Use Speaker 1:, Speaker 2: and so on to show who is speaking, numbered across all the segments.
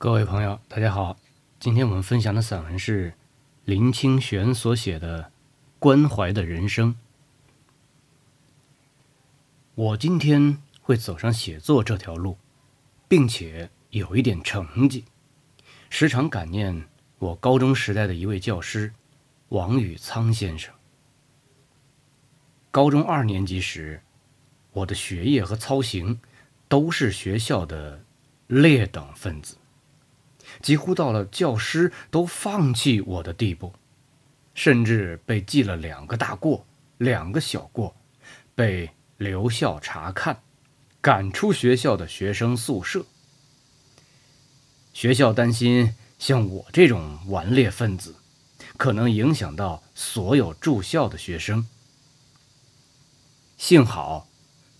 Speaker 1: 各位朋友，大家好。今天我们分享的散文是林清玄所写的《关怀的人生》。我今天会走上写作这条路，并且有一点成绩，时常感念我高中时代的一位教师王宇苍先生。高中二年级时，我的学业和操行都是学校的劣等分子。几乎到了教师都放弃我的地步，甚至被记了两个大过，两个小过，被留校查看，赶出学校的学生宿舍。学校担心像我这种顽劣分子，可能影响到所有住校的学生。幸好，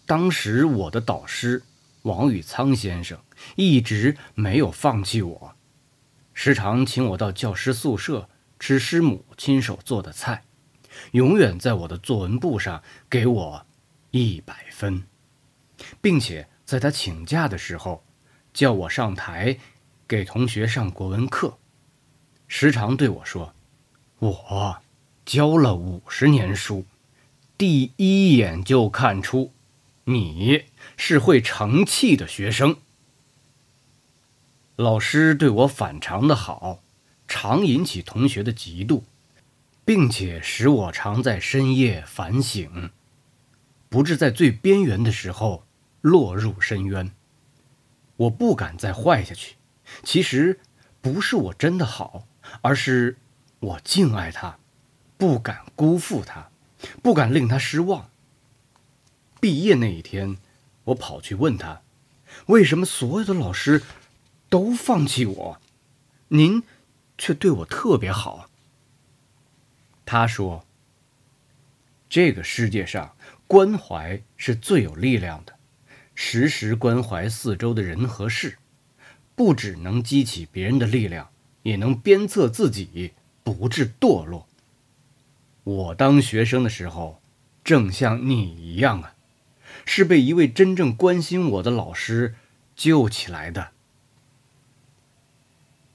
Speaker 1: 当时我的导师王宇苍先生一直没有放弃我。时常请我到教师宿舍吃师母亲手做的菜，永远在我的作文簿上给我一百分，并且在他请假的时候，叫我上台给同学上国文课，时常对我说：“我教了五十年书，第一眼就看出你是会成器的学生。”老师对我反常的好，常引起同学的嫉妒，并且使我常在深夜反省，不致在最边缘的时候落入深渊。我不敢再坏下去。其实不是我真的好，而是我敬爱他，不敢辜负他，不敢令他失望。毕业那一天，我跑去问他，为什么所有的老师。都放弃我，您却对我特别好。他说：“这个世界上关怀是最有力量的，时时关怀四周的人和事，不只能激起别人的力量，也能鞭策自己不致堕落。我当学生的时候，正像你一样啊，是被一位真正关心我的老师救起来的。”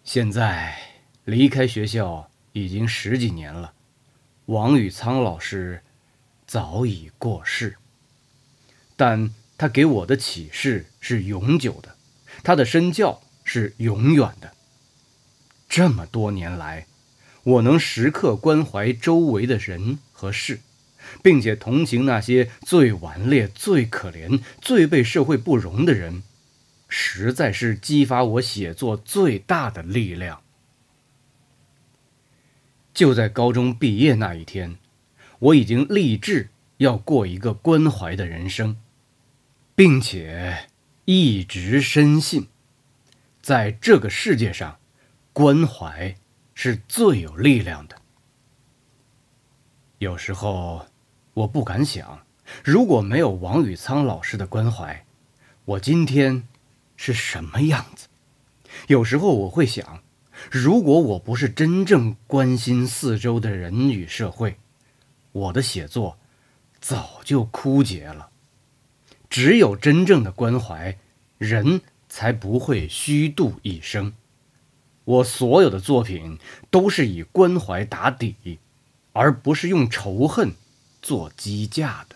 Speaker 1: 现在离开学校已经十几年了，王宇苍老师早已过世，但他给我的启示是永久的，他的身教是永远的。这么多年来，我能时刻关怀周围的人和事，并且同情那些最顽劣、最可怜、最被社会不容的人。实在是激发我写作最大的力量。就在高中毕业那一天，我已经立志要过一个关怀的人生，并且一直深信，在这个世界上，关怀是最有力量的。有时候，我不敢想，如果没有王宇苍老师的关怀，我今天。是什么样子？有时候我会想，如果我不是真正关心四周的人与社会，我的写作早就枯竭了。只有真正的关怀，人才不会虚度一生。我所有的作品都是以关怀打底，而不是用仇恨做基架的。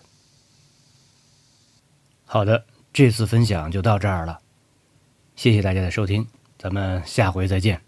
Speaker 1: 好的，这次分享就到这儿了。谢谢大家的收听，咱们下回再见。